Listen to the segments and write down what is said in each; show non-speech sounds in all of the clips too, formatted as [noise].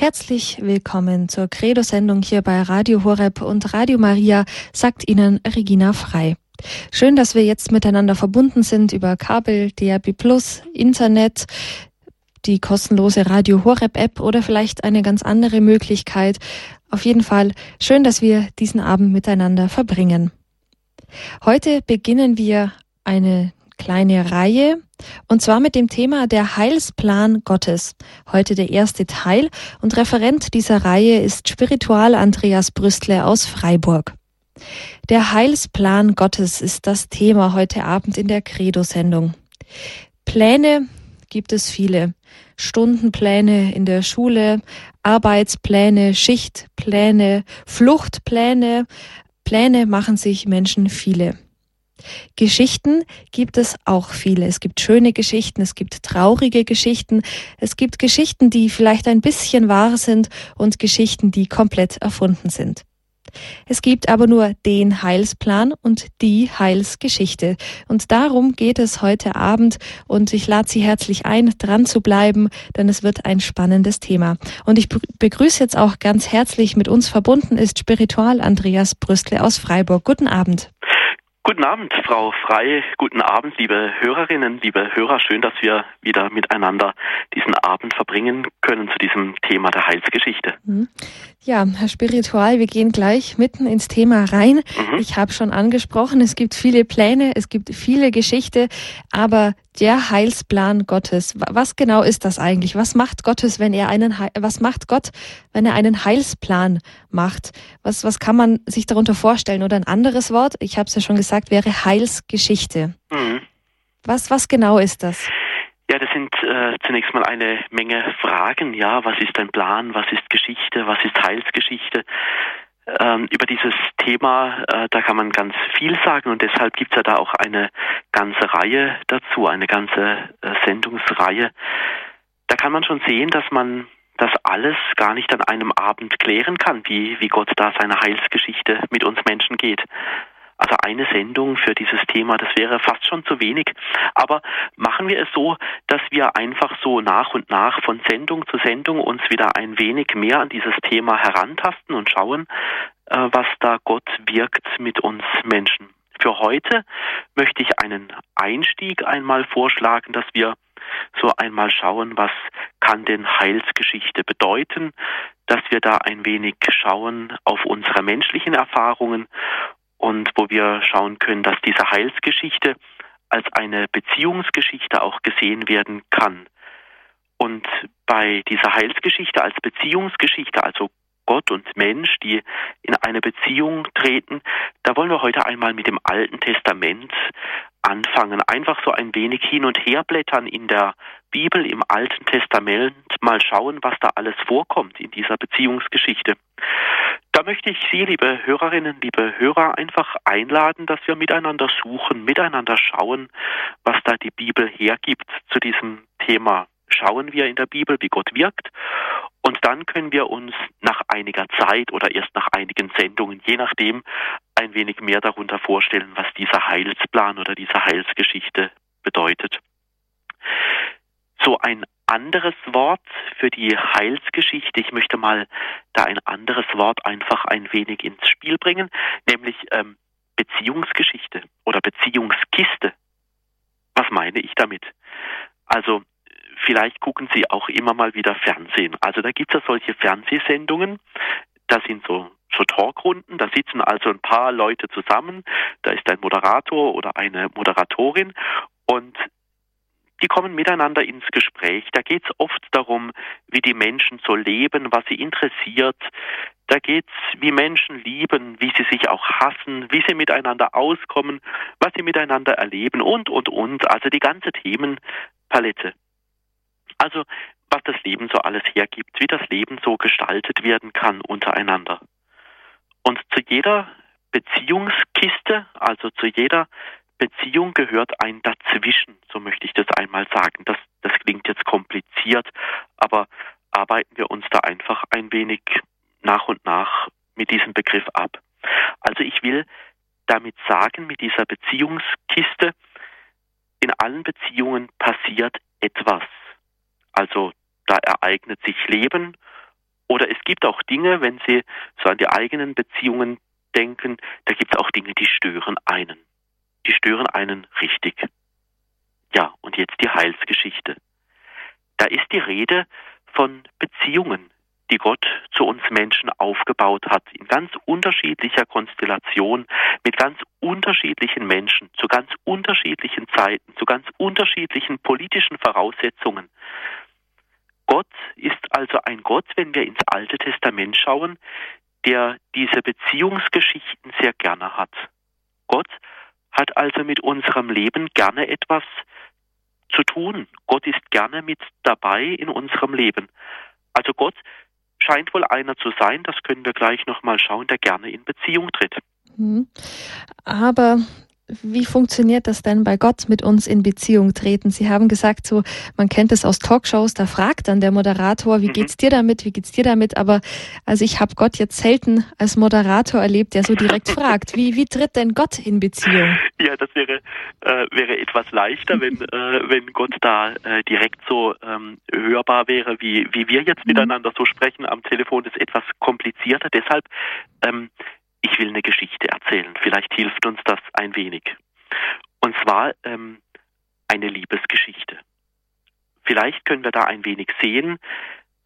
Herzlich willkommen zur Credo-Sendung hier bei Radio Horeb und Radio Maria, sagt Ihnen Regina Frei. Schön, dass wir jetzt miteinander verbunden sind über Kabel, DAB+, Internet, die kostenlose Radio Horeb App oder vielleicht eine ganz andere Möglichkeit. Auf jeden Fall schön, dass wir diesen Abend miteinander verbringen. Heute beginnen wir eine kleine Reihe und zwar mit dem Thema der Heilsplan Gottes. Heute der erste Teil und Referent dieser Reihe ist Spiritual Andreas Brüstle aus Freiburg. Der Heilsplan Gottes ist das Thema heute Abend in der Credo-Sendung. Pläne gibt es viele. Stundenpläne in der Schule, Arbeitspläne, Schichtpläne, Fluchtpläne. Pläne machen sich Menschen viele. Geschichten gibt es auch viele. Es gibt schöne Geschichten, es gibt traurige Geschichten, es gibt Geschichten, die vielleicht ein bisschen wahr sind und Geschichten, die komplett erfunden sind. Es gibt aber nur den Heilsplan und die Heilsgeschichte. Und darum geht es heute Abend und ich lade Sie herzlich ein, dran zu bleiben, denn es wird ein spannendes Thema. Und ich begrüße jetzt auch ganz herzlich mit uns verbunden ist Spiritual Andreas Brüstle aus Freiburg. Guten Abend. Guten Abend, Frau Frei. Guten Abend, liebe Hörerinnen, liebe Hörer. Schön, dass wir wieder miteinander diesen Abend verbringen können zu diesem Thema der Heilsgeschichte. Mhm. Ja, Herr Spiritual, wir gehen gleich mitten ins Thema rein. Mhm. Ich habe schon angesprochen, es gibt viele Pläne, es gibt viele Geschichte, aber der Heilsplan Gottes, was genau ist das eigentlich? Was macht Gottes, wenn er einen was macht Gott, wenn er einen Heilsplan macht? Was was kann man sich darunter vorstellen oder ein anderes Wort, ich habe es ja schon gesagt, wäre Heilsgeschichte. Mhm. Was was genau ist das? Ja, das sind äh, zunächst mal eine Menge Fragen. Ja, was ist ein Plan? Was ist Geschichte? Was ist Heilsgeschichte? Ähm, über dieses Thema, äh, da kann man ganz viel sagen und deshalb gibt es ja da auch eine ganze Reihe dazu, eine ganze äh, Sendungsreihe. Da kann man schon sehen, dass man das alles gar nicht an einem Abend klären kann, wie, wie Gott da seine Heilsgeschichte mit uns Menschen geht. Also eine Sendung für dieses Thema, das wäre fast schon zu wenig. Aber machen wir es so, dass wir einfach so nach und nach von Sendung zu Sendung uns wieder ein wenig mehr an dieses Thema herantasten und schauen, äh, was da Gott wirkt mit uns Menschen. Für heute möchte ich einen Einstieg einmal vorschlagen, dass wir so einmal schauen, was kann denn Heilsgeschichte bedeuten, dass wir da ein wenig schauen auf unsere menschlichen Erfahrungen und wo wir schauen können, dass diese Heilsgeschichte als eine Beziehungsgeschichte auch gesehen werden kann. Und bei dieser Heilsgeschichte als Beziehungsgeschichte, also Gott und Mensch, die in eine Beziehung treten, da wollen wir heute einmal mit dem Alten Testament anfangen. Einfach so ein wenig hin und her blättern in der Bibel, im Alten Testament, mal schauen, was da alles vorkommt in dieser Beziehungsgeschichte. Da möchte ich Sie, liebe Hörerinnen, liebe Hörer, einfach einladen, dass wir miteinander suchen, miteinander schauen, was da die Bibel hergibt zu diesem Thema. Schauen wir in der Bibel, wie Gott wirkt und dann können wir uns nach einiger Zeit oder erst nach einigen Sendungen, je nachdem, ein wenig mehr darunter vorstellen, was dieser Heilsplan oder diese Heilsgeschichte bedeutet. So ein anderes Wort für die Heilsgeschichte. Ich möchte mal da ein anderes Wort einfach ein wenig ins Spiel bringen, nämlich ähm, Beziehungsgeschichte oder Beziehungskiste. Was meine ich damit? Also vielleicht gucken Sie auch immer mal wieder Fernsehen. Also da gibt es ja solche Fernsehsendungen, da sind so so Talkrunden, da sitzen also ein paar Leute zusammen, da ist ein Moderator oder eine Moderatorin und die kommen miteinander ins Gespräch. Da geht es oft darum, wie die Menschen so leben, was sie interessiert. Da geht es, wie Menschen lieben, wie sie sich auch hassen, wie sie miteinander auskommen, was sie miteinander erleben und, und, und. Also die ganze Themenpalette. Also was das Leben so alles hergibt, wie das Leben so gestaltet werden kann untereinander. Und zu jeder Beziehungskiste, also zu jeder Beziehung gehört ein Dazwischen, so möchte ich das einmal sagen. Das, das klingt jetzt kompliziert, aber arbeiten wir uns da einfach ein wenig nach und nach mit diesem Begriff ab. Also ich will damit sagen, mit dieser Beziehungskiste, in allen Beziehungen passiert etwas. Also da ereignet sich Leben Oder es gibt auch Dinge, wenn Sie so an die eigenen Beziehungen denken, da gibt es auch Dinge, die stören einen. Die stören einen richtig. Ja, und jetzt die Heilsgeschichte. Da ist die Rede von Beziehungen, die Gott zu uns Menschen aufgebaut hat, in ganz unterschiedlicher Konstellation, mit ganz unterschiedlichen Menschen, zu ganz unterschiedlichen Zeiten, zu ganz unterschiedlichen politischen Voraussetzungen. Gott ist also ein Gott, wenn wir ins Alte Testament schauen, der diese Beziehungsgeschichten sehr gerne hat. Gott hat also mit unserem Leben gerne etwas zu tun. Gott ist gerne mit dabei in unserem Leben. Also Gott scheint wohl einer zu sein, das können wir gleich nochmal schauen, der gerne in Beziehung tritt. Mhm. Aber wie funktioniert das denn bei Gott mit uns in Beziehung treten? Sie haben gesagt, so, man kennt es aus Talkshows, da fragt dann der Moderator, wie mhm. geht's dir damit, wie geht's dir damit? Aber also ich habe Gott jetzt selten als Moderator erlebt, der so direkt [laughs] fragt. Wie, wie tritt denn Gott in Beziehung? Ja, das wäre, äh, wäre etwas leichter, wenn, [laughs] äh, wenn Gott da äh, direkt so ähm, hörbar wäre, wie, wie wir jetzt mhm. miteinander so sprechen. Am Telefon ist etwas komplizierter. Deshalb ähm, ich will eine Geschichte erzählen. Vielleicht hilft uns das ein wenig. Und zwar ähm, eine Liebesgeschichte. Vielleicht können wir da ein wenig sehen,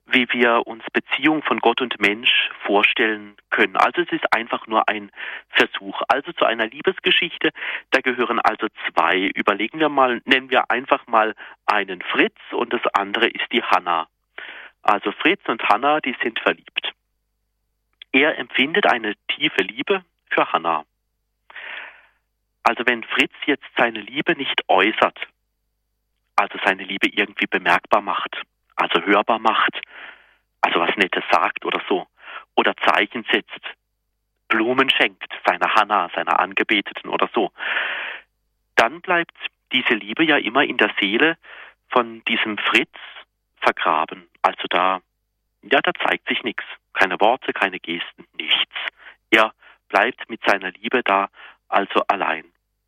wie wir uns Beziehung von Gott und Mensch vorstellen können. Also es ist einfach nur ein Versuch. Also zu einer Liebesgeschichte, da gehören also zwei. Überlegen wir mal, nennen wir einfach mal einen Fritz und das andere ist die Hanna. Also Fritz und Hanna, die sind verliebt. Er empfindet eine tiefe Liebe für Hannah. Also wenn Fritz jetzt seine Liebe nicht äußert, also seine Liebe irgendwie bemerkbar macht, also hörbar macht, also was Nettes sagt oder so, oder Zeichen setzt, Blumen schenkt, seiner Hannah, seiner Angebeteten oder so, dann bleibt diese Liebe ja immer in der Seele von diesem Fritz vergraben. Also da, ja, da zeigt sich nichts. Keine Worte, keine Gesten, nichts. Er bleibt mit seiner Liebe da also allein.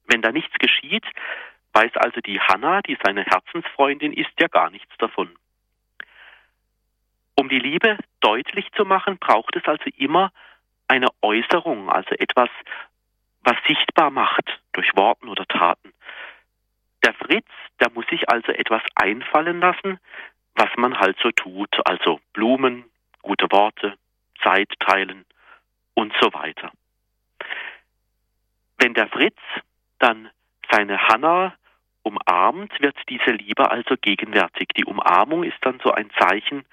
Wenn da nichts geschieht, weiß also die Hanna, die seine Herzensfreundin ist, ja gar nichts davon. Um die Liebe deutlich zu machen, braucht es also immer eine Äußerung, also etwas, was sichtbar macht durch Worten oder Taten. Der Fritz, der muss sich also etwas einfallen lassen, was man halt so tut, also Blumen, gute Worte, Zeit teilen und so weiter. Wenn der Fritz dann seine Hanna umarmt, wird diese Liebe also gegenwärtig. Die Umarmung ist dann so ein Zeichen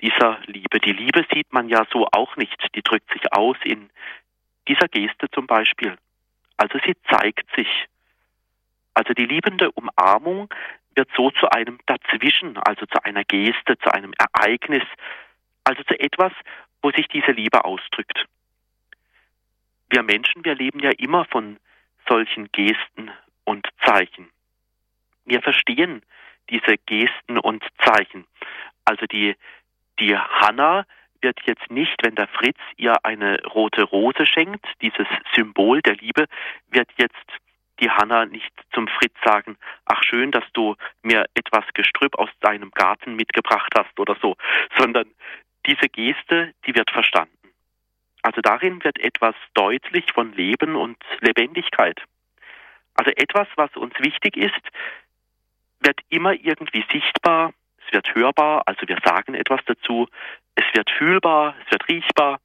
dieser Liebe. Die Liebe sieht man ja so auch nicht. Die drückt sich aus in dieser Geste zum Beispiel. Also sie zeigt sich. Also die liebende Umarmung wird so zu einem Dazwischen, also zu einer Geste, zu einem Ereignis, also zu etwas, wo sich diese Liebe ausdrückt. Wir Menschen, wir leben ja immer von solchen Gesten und Zeichen. Wir verstehen diese Gesten und Zeichen. Also die, die Hanna wird jetzt nicht, wenn der Fritz ihr eine rote Rose schenkt, dieses Symbol der Liebe, wird jetzt die Hanna nicht zum Fritz sagen, ach schön, dass du mir etwas Gestrüpp aus deinem Garten mitgebracht hast oder so, sondern diese Geste, die wird verstanden. Also darin wird etwas deutlich von Leben und Lebendigkeit. Also etwas, was uns wichtig ist, wird immer irgendwie sichtbar, es wird hörbar, also wir sagen etwas dazu, es wird fühlbar, es wird riechbar.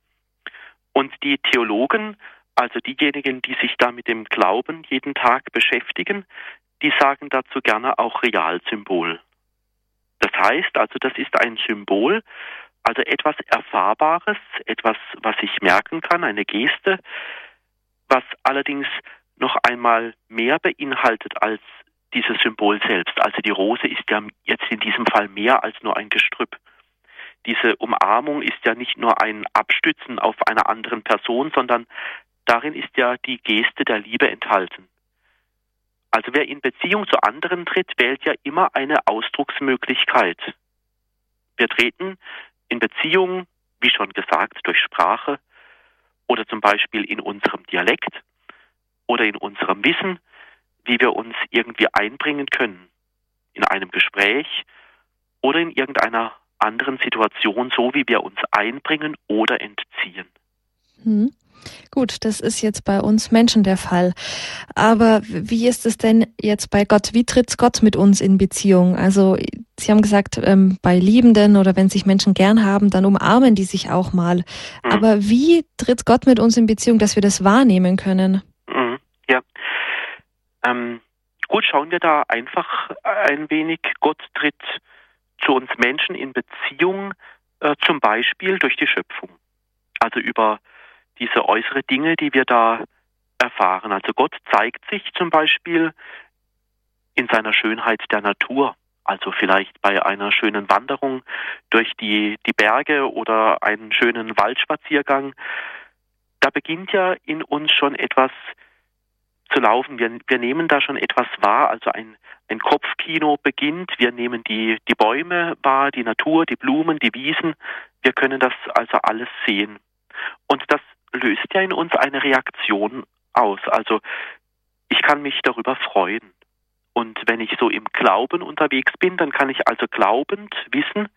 Und die Theologen, also diejenigen, die sich da mit dem Glauben jeden Tag beschäftigen, die sagen dazu gerne auch Realsymbol. Das heißt also, das ist ein Symbol, also etwas Erfahrbares, etwas, was ich merken kann, eine Geste, was allerdings noch einmal mehr beinhaltet als dieses Symbol selbst. Also die Rose ist ja jetzt in diesem Fall mehr als nur ein Gestrüpp. Diese Umarmung ist ja nicht nur ein Abstützen auf einer anderen Person, sondern darin ist ja die Geste der Liebe enthalten. Also wer in Beziehung zu anderen tritt, wählt ja immer eine Ausdrucksmöglichkeit. Wir treten in Beziehungen, wie schon gesagt, durch Sprache oder zum Beispiel in unserem Dialekt oder in unserem Wissen, wie wir uns irgendwie einbringen können in einem Gespräch oder in irgendeiner anderen Situation, so wie wir uns einbringen oder entziehen. Hm. Gut, das ist jetzt bei uns Menschen der Fall. Aber wie ist es denn jetzt bei Gott? Wie tritt Gott mit uns in Beziehung? Also Sie haben gesagt, ähm, bei Liebenden oder wenn sich Menschen gern haben, dann umarmen die sich auch mal. Mhm. Aber wie tritt Gott mit uns in Beziehung, dass wir das wahrnehmen können? Mhm. Ja. Ähm, gut, schauen wir da einfach ein wenig. Gott tritt zu uns Menschen in Beziehung, äh, zum Beispiel durch die Schöpfung. Also über diese äußere Dinge, die wir da erfahren. Also Gott zeigt sich zum Beispiel in seiner Schönheit der Natur. Also vielleicht bei einer schönen Wanderung durch die, die Berge oder einen schönen Waldspaziergang. Da beginnt ja in uns schon etwas zu laufen. Wir, wir nehmen da schon etwas wahr, also ein, ein Kopfkino beginnt. Wir nehmen die, die Bäume wahr, die Natur, die Blumen, die Wiesen. Wir können das also alles sehen. Und das löst ja in uns eine Reaktion aus. Also ich kann mich darüber freuen. Und wenn ich so im Glauben unterwegs bin, dann kann ich also glaubend wissen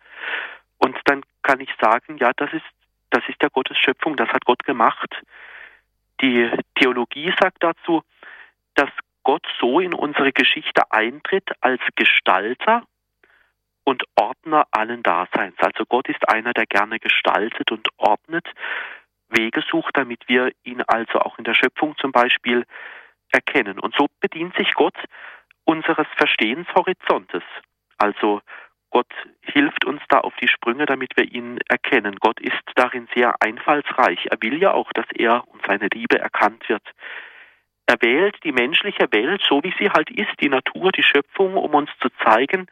und dann kann ich sagen, ja, das ist, das ist ja Gottes Schöpfung, das hat Gott gemacht. Die Theologie sagt dazu, dass Gott so in unsere Geschichte eintritt als Gestalter und Ordner allen Daseins. Also Gott ist einer, der gerne gestaltet und ordnet. Wege sucht, damit wir ihn also auch in der Schöpfung zum Beispiel erkennen. Und so bedient sich Gott unseres Verstehenshorizontes. Also Gott hilft uns da auf die Sprünge, damit wir ihn erkennen. Gott ist darin sehr einfallsreich. Er will ja auch, dass er und seine Liebe erkannt wird. Er wählt die menschliche Welt so, wie sie halt ist, die Natur, die Schöpfung, um uns zu zeigen,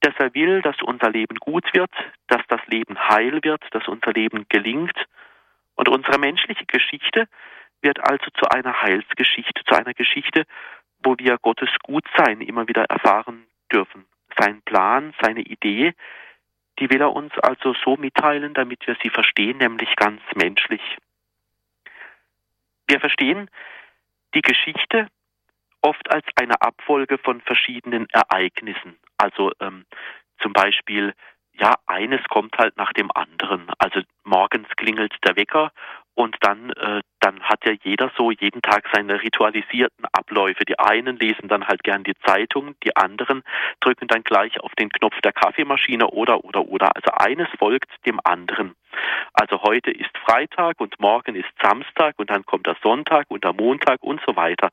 dass er will, dass unser Leben gut wird, dass das Leben heil wird, dass unser Leben gelingt und unsere menschliche Geschichte wird also zu einer Heilsgeschichte, zu einer Geschichte, wo wir Gottes Gutsein immer wieder erfahren dürfen. Sein Plan, seine Idee, die will er uns also so mitteilen, damit wir sie verstehen, nämlich ganz menschlich. Wir verstehen die Geschichte oft als eine Abfolge von verschiedenen Ereignissen. Also ähm, zum Beispiel ja, eines kommt halt nach dem anderen. Also morgens klingelt der Wecker und dann, äh, dann hat ja jeder so jeden Tag seine ritualisierten Abläufe. Die einen lesen dann halt gern die Zeitung, die anderen drücken dann gleich auf den Knopf der Kaffeemaschine oder, oder, oder. Also eines folgt dem anderen. Also heute ist Freitag und morgen ist Samstag und dann kommt der Sonntag und der Montag und so weiter.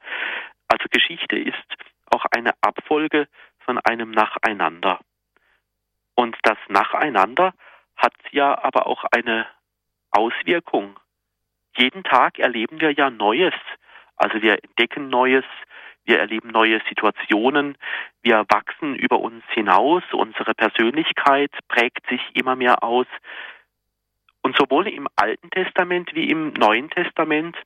Also Geschichte ist auch eine Abfolge von einem Nacheinander. Und das Nacheinander hat ja aber auch eine Auswirkung. Jeden Tag erleben wir ja Neues. Also wir entdecken Neues, wir erleben neue Situationen, wir wachsen über uns hinaus, unsere Persönlichkeit prägt sich immer mehr aus. Und sowohl im Alten Testament wie im Neuen Testament,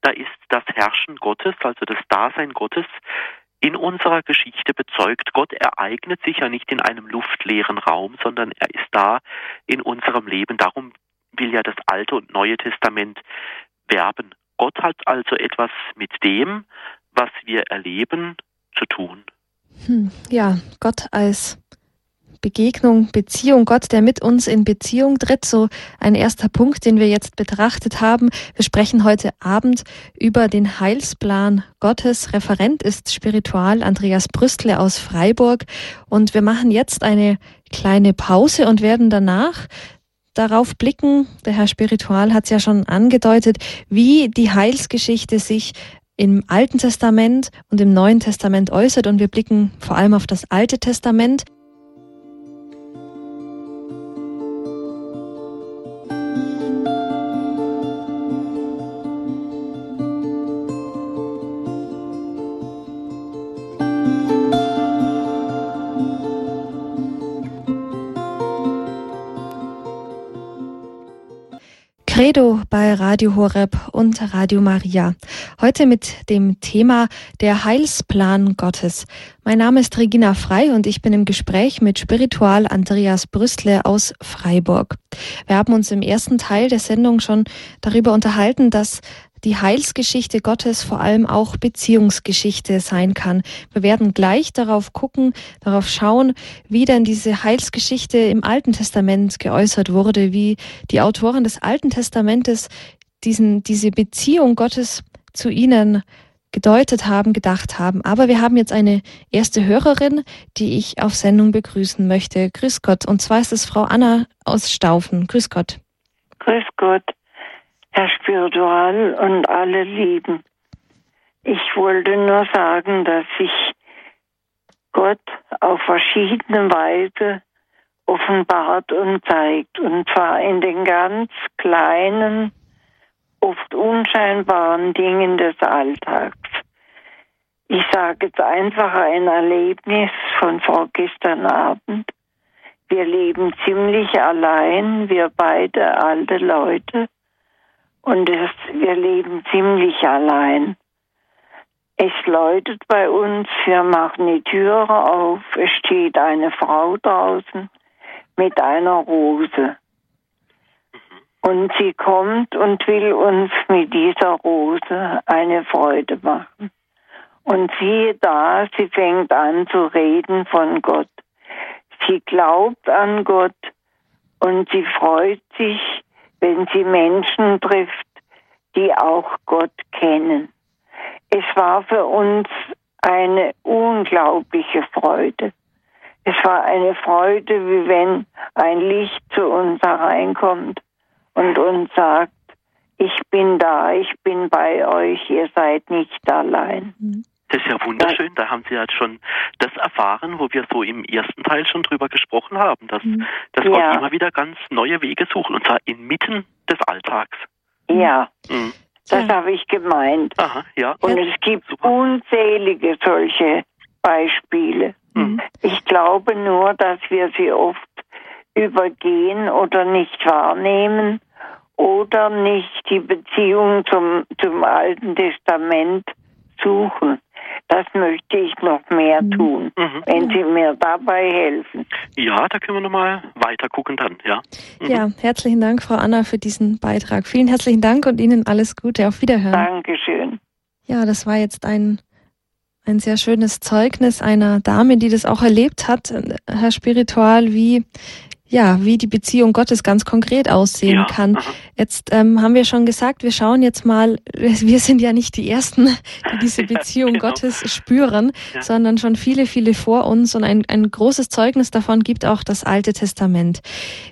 da ist das Herrschen Gottes, also das Dasein Gottes, in unserer Geschichte bezeugt. Gott ereignet sich ja nicht in einem luftleeren Raum, sondern er ist da in unserem Leben. Darum will ja das Alte und Neue Testament werben. Gott hat also etwas mit dem, was wir erleben, zu tun. Hm, ja, Gott als Begegnung, Beziehung, Gott, der mit uns in Beziehung tritt. So ein erster Punkt, den wir jetzt betrachtet haben. Wir sprechen heute Abend über den Heilsplan Gottes. Referent ist Spiritual Andreas Brüstle aus Freiburg. Und wir machen jetzt eine kleine Pause und werden danach darauf blicken, der Herr Spiritual hat es ja schon angedeutet, wie die Heilsgeschichte sich im Alten Testament und im Neuen Testament äußert. Und wir blicken vor allem auf das Alte Testament. Credo bei Radio Horeb und Radio Maria. Heute mit dem Thema der Heilsplan Gottes. Mein Name ist Regina Frei und ich bin im Gespräch mit Spiritual Andreas Brüstle aus Freiburg. Wir haben uns im ersten Teil der Sendung schon darüber unterhalten, dass die Heilsgeschichte Gottes vor allem auch Beziehungsgeschichte sein kann. Wir werden gleich darauf gucken, darauf schauen, wie denn diese Heilsgeschichte im Alten Testament geäußert wurde, wie die Autoren des Alten Testamentes diesen, diese Beziehung Gottes zu ihnen gedeutet haben, gedacht haben. Aber wir haben jetzt eine erste Hörerin, die ich auf Sendung begrüßen möchte. Grüß Gott. Und zwar ist es Frau Anna aus Staufen. Grüß Gott. Grüß Gott, Herr Spiritual und alle Lieben. Ich wollte nur sagen, dass sich Gott auf verschiedene Weise offenbart und zeigt. Und zwar in den ganz kleinen oft unscheinbaren Dingen des Alltags. Ich sage jetzt einfach ein Erlebnis von vorgestern Abend. Wir leben ziemlich allein, wir beide alte Leute. Und es, wir leben ziemlich allein. Es läutet bei uns, wir machen die Türe auf, es steht eine Frau draußen mit einer Rose. Und sie kommt und will uns mit dieser Rose eine Freude machen. Und siehe da, sie fängt an zu reden von Gott. Sie glaubt an Gott und sie freut sich, wenn sie Menschen trifft, die auch Gott kennen. Es war für uns eine unglaubliche Freude. Es war eine Freude, wie wenn ein Licht zu uns hereinkommt und uns sagt, ich bin da, ich bin bei euch, ihr seid nicht allein. Mhm. Das ist ja wunderschön, da haben Sie jetzt schon das erfahren, wo wir so im ersten Teil schon drüber gesprochen haben, dass, mhm. dass Gott ja. immer wieder ganz neue Wege sucht, und zwar inmitten des Alltags. Ja, mhm. das ja. habe ich gemeint. Aha, ja. Und es gibt Super. unzählige solche Beispiele. Mhm. Ich glaube nur, dass wir sie oft übergehen oder nicht wahrnehmen oder nicht die Beziehung zum, zum Alten Testament suchen. Das möchte ich noch mehr mhm. tun, mhm. wenn Sie mir dabei helfen. Ja, da können wir nochmal weiter gucken dann, ja. Mhm. Ja, herzlichen Dank, Frau Anna, für diesen Beitrag. Vielen herzlichen Dank und Ihnen alles Gute. Auf Wiederhören. Dankeschön. Ja, das war jetzt ein, ein sehr schönes Zeugnis einer Dame, die das auch erlebt hat, Herr Spiritual, wie ja, wie die Beziehung Gottes ganz konkret aussehen ja. kann. Jetzt ähm, haben wir schon gesagt, wir schauen jetzt mal, [laughs] wir sind ja nicht die Ersten, die diese [laughs] Beziehung genau. Gottes spüren, ja. sondern schon viele, viele vor uns und ein, ein großes Zeugnis davon gibt auch das Alte Testament.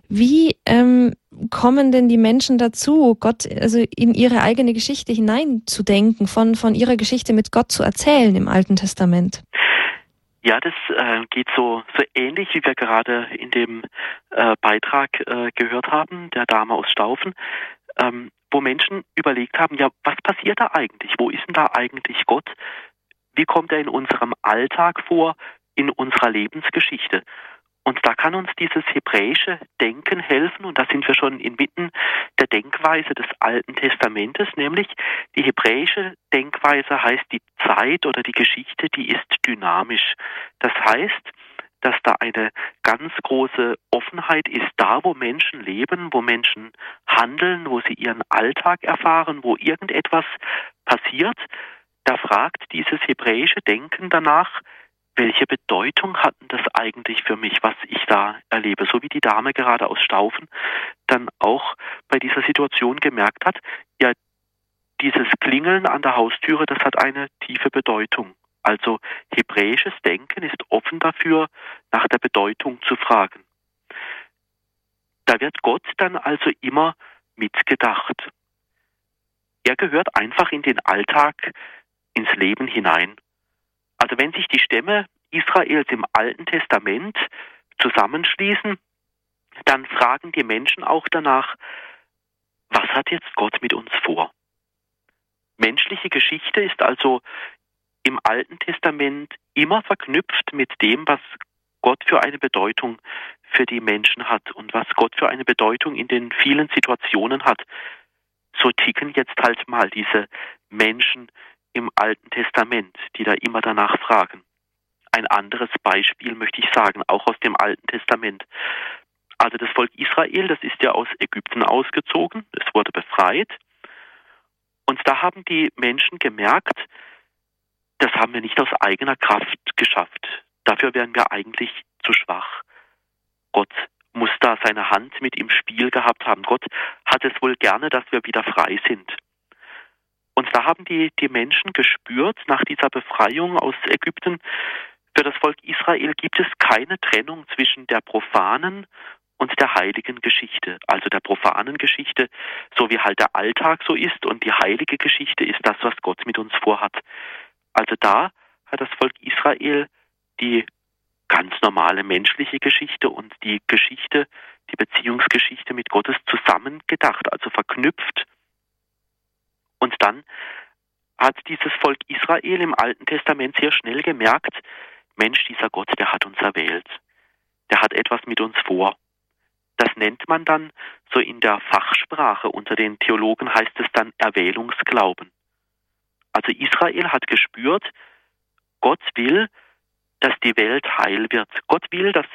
Wie ähm, kommen denn die Menschen dazu, Gott also in ihre eigene Geschichte hineinzudenken, von, von ihrer Geschichte mit Gott zu erzählen im Alten Testament? Ja, das äh, geht so, so ähnlich, wie wir gerade in dem äh, Beitrag äh, gehört haben, der Dame aus Staufen, ähm, wo Menschen überlegt haben, ja, was passiert da eigentlich? Wo ist denn da eigentlich Gott? Wie kommt er in unserem Alltag vor, in unserer Lebensgeschichte? Und da kann uns dieses hebräische Denken helfen, und da sind wir schon inmitten der Denkweise des Alten Testamentes, nämlich die hebräische Denkweise heißt, die Zeit oder die Geschichte, die ist dynamisch. Das heißt, dass da eine ganz große Offenheit ist, da wo Menschen leben, wo Menschen handeln, wo sie ihren Alltag erfahren, wo irgendetwas passiert, da fragt dieses hebräische Denken danach, welche Bedeutung hat das eigentlich für mich, was ich da erlebe? So wie die Dame gerade aus Staufen dann auch bei dieser Situation gemerkt hat, ja, dieses Klingeln an der Haustüre, das hat eine tiefe Bedeutung. Also hebräisches Denken ist offen dafür, nach der Bedeutung zu fragen. Da wird Gott dann also immer mitgedacht. Er gehört einfach in den Alltag, ins Leben hinein. Also wenn sich die Stämme Israels im Alten Testament zusammenschließen, dann fragen die Menschen auch danach, was hat jetzt Gott mit uns vor? Menschliche Geschichte ist also im Alten Testament immer verknüpft mit dem, was Gott für eine Bedeutung für die Menschen hat und was Gott für eine Bedeutung in den vielen Situationen hat. So ticken jetzt halt mal diese Menschen im Alten Testament, die da immer danach fragen. Ein anderes Beispiel möchte ich sagen, auch aus dem Alten Testament. Also das Volk Israel, das ist ja aus Ägypten ausgezogen, es wurde befreit und da haben die Menschen gemerkt, das haben wir nicht aus eigener Kraft geschafft. Dafür wären wir eigentlich zu schwach. Gott muss da seine Hand mit im Spiel gehabt haben. Gott hat es wohl gerne, dass wir wieder frei sind. Und da haben die, die Menschen gespürt, nach dieser Befreiung aus Ägypten, für das Volk Israel gibt es keine Trennung zwischen der profanen und der heiligen Geschichte. Also der profanen Geschichte, so wie halt der Alltag so ist, und die heilige Geschichte ist das, was Gott mit uns vorhat. Also da hat das Volk Israel die ganz normale menschliche Geschichte und die Geschichte, die Beziehungsgeschichte mit Gottes zusammengedacht, also verknüpft. Und dann hat dieses Volk Israel im Alten Testament sehr schnell gemerkt, Mensch, dieser Gott, der hat uns erwählt. Der hat etwas mit uns vor. Das nennt man dann so in der Fachsprache unter den Theologen heißt es dann Erwählungsglauben. Also Israel hat gespürt, Gott will, dass die Welt heil wird. Gott will, dass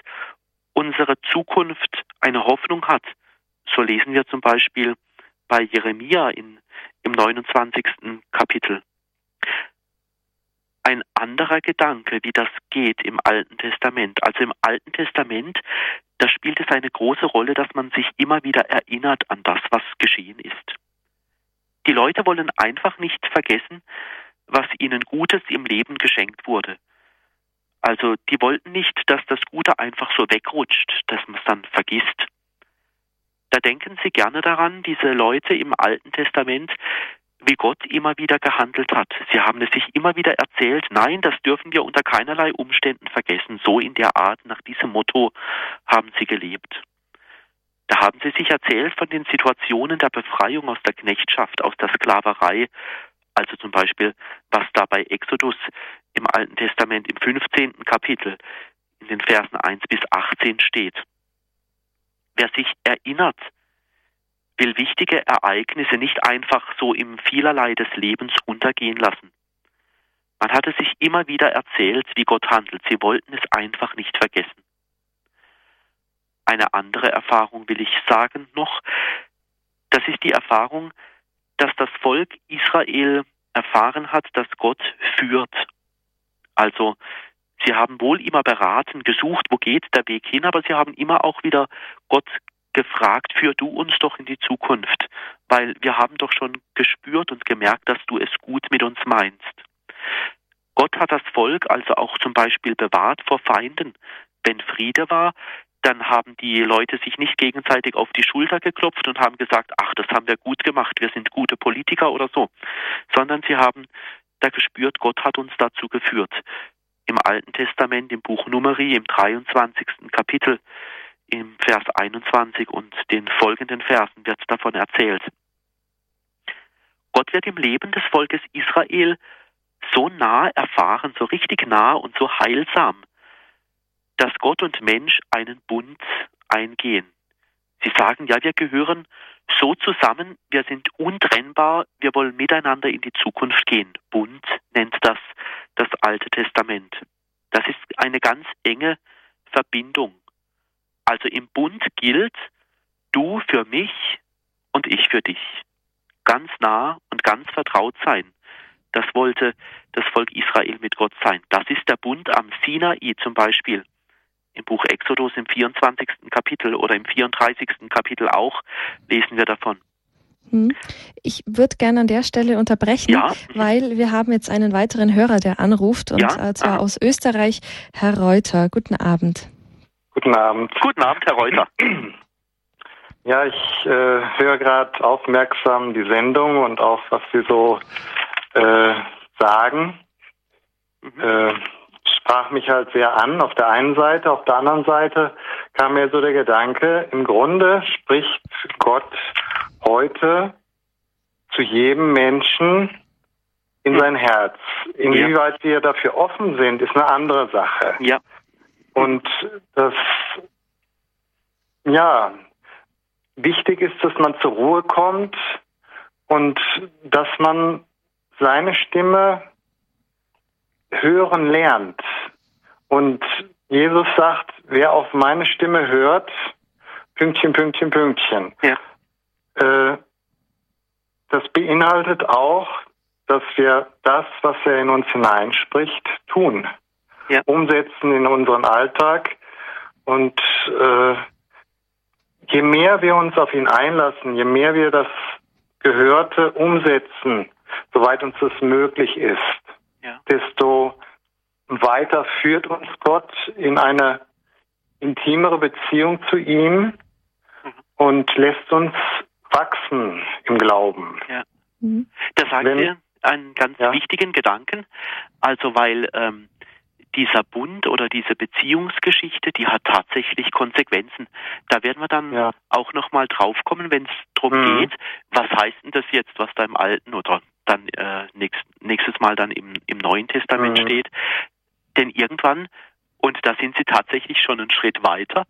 unsere Zukunft eine Hoffnung hat. So lesen wir zum Beispiel bei Jeremia in, im 29. Kapitel. Ein anderer Gedanke, wie das geht im Alten Testament. Also im Alten Testament, da spielt es eine große Rolle, dass man sich immer wieder erinnert an das, was geschehen ist. Die Leute wollen einfach nicht vergessen, was ihnen Gutes im Leben geschenkt wurde. Also die wollten nicht, dass das Gute einfach so wegrutscht, dass man es dann vergisst. Da denken sie gerne daran, diese Leute im Alten Testament, wie Gott immer wieder gehandelt hat. Sie haben es sich immer wieder erzählt, nein, das dürfen wir unter keinerlei Umständen vergessen. So in der Art, nach diesem Motto haben sie gelebt. Da haben sie sich erzählt von den Situationen der Befreiung aus der Knechtschaft, aus der Sklaverei, also zum Beispiel, was da bei Exodus im Alten Testament im 15. Kapitel in den Versen 1 bis 18 steht. Wer sich erinnert, will wichtige Ereignisse nicht einfach so im Vielerlei des Lebens untergehen lassen. Man hatte sich immer wieder erzählt, wie Gott handelt. Sie wollten es einfach nicht vergessen. Eine andere Erfahrung will ich sagen noch. Das ist die Erfahrung, dass das Volk Israel erfahren hat, dass Gott führt. Also sie haben wohl immer beraten, gesucht, wo geht der Weg hin, aber sie haben immer auch wieder Gott gefragt, führ du uns doch in die Zukunft, weil wir haben doch schon gespürt und gemerkt, dass du es gut mit uns meinst. Gott hat das Volk also auch zum Beispiel bewahrt vor Feinden. Wenn Friede war, dann haben die Leute sich nicht gegenseitig auf die Schulter geklopft und haben gesagt, ach, das haben wir gut gemacht, wir sind gute Politiker oder so, sondern sie haben da gespürt, Gott hat uns dazu geführt. Im Alten Testament, im Buch Numeri, im 23. Kapitel, im Vers 21 und den folgenden Versen wird davon erzählt. Gott wird im Leben des Volkes Israel so nah erfahren, so richtig nah und so heilsam, dass Gott und Mensch einen Bund eingehen. Sie sagen, ja, wir gehören so zusammen, wir sind untrennbar, wir wollen miteinander in die Zukunft gehen. Bund nennt das das Alte Testament. Das ist eine ganz enge Verbindung. Also im Bund gilt, du für mich und ich für dich. Ganz nah und ganz vertraut sein. Das wollte das Volk Israel mit Gott sein. Das ist der Bund am Sinai zum Beispiel im Buch Exodus im 24. Kapitel oder im 34. Kapitel auch lesen wir davon. Hm. Ich würde gerne an der Stelle unterbrechen, ja. weil wir haben jetzt einen weiteren Hörer, der anruft, und ja. Zwar Aha. aus Österreich, Herr Reuter. Guten Abend. Guten Abend. Guten Abend, Herr Reuter. [clears throat] Ja, ich äh, höre gerade aufmerksam die Sendung und auch, was Sie so äh, sagen. Mhm. Äh, sprach mich halt sehr an auf der einen Seite. Auf der anderen Seite kam mir so der Gedanke, im Grunde spricht Gott heute zu jedem Menschen in sein Herz. Inwieweit ja. wir dafür offen sind, ist eine andere Sache. Ja. Und das, ja, wichtig ist, dass man zur Ruhe kommt und dass man seine Stimme hören lernt. Und Jesus sagt, wer auf meine Stimme hört, Pünktchen, Pünktchen, Pünktchen. Ja. Äh, das beinhaltet auch, dass wir das, was er in uns hineinspricht, tun, ja. umsetzen in unseren Alltag. Und äh, je mehr wir uns auf ihn einlassen, je mehr wir das Gehörte umsetzen, soweit uns das möglich ist, ja. desto weiter führt uns Gott in eine intimere Beziehung zu ihm mhm. und lässt uns wachsen im Glauben. Ja. Mhm. Da sagen Wenn, wir einen ganz ja. wichtigen Gedanken, also weil ähm, dieser Bund oder diese Beziehungsgeschichte, die hat tatsächlich Konsequenzen. Da werden wir dann ja. auch nochmal draufkommen, wenn es darum mhm. geht, was heißt denn das jetzt, was da im Alten oder dann äh, nächst, nächstes Mal dann im, im Neuen Testament mhm. steht. Denn irgendwann, und da sind sie tatsächlich schon einen Schritt weiter,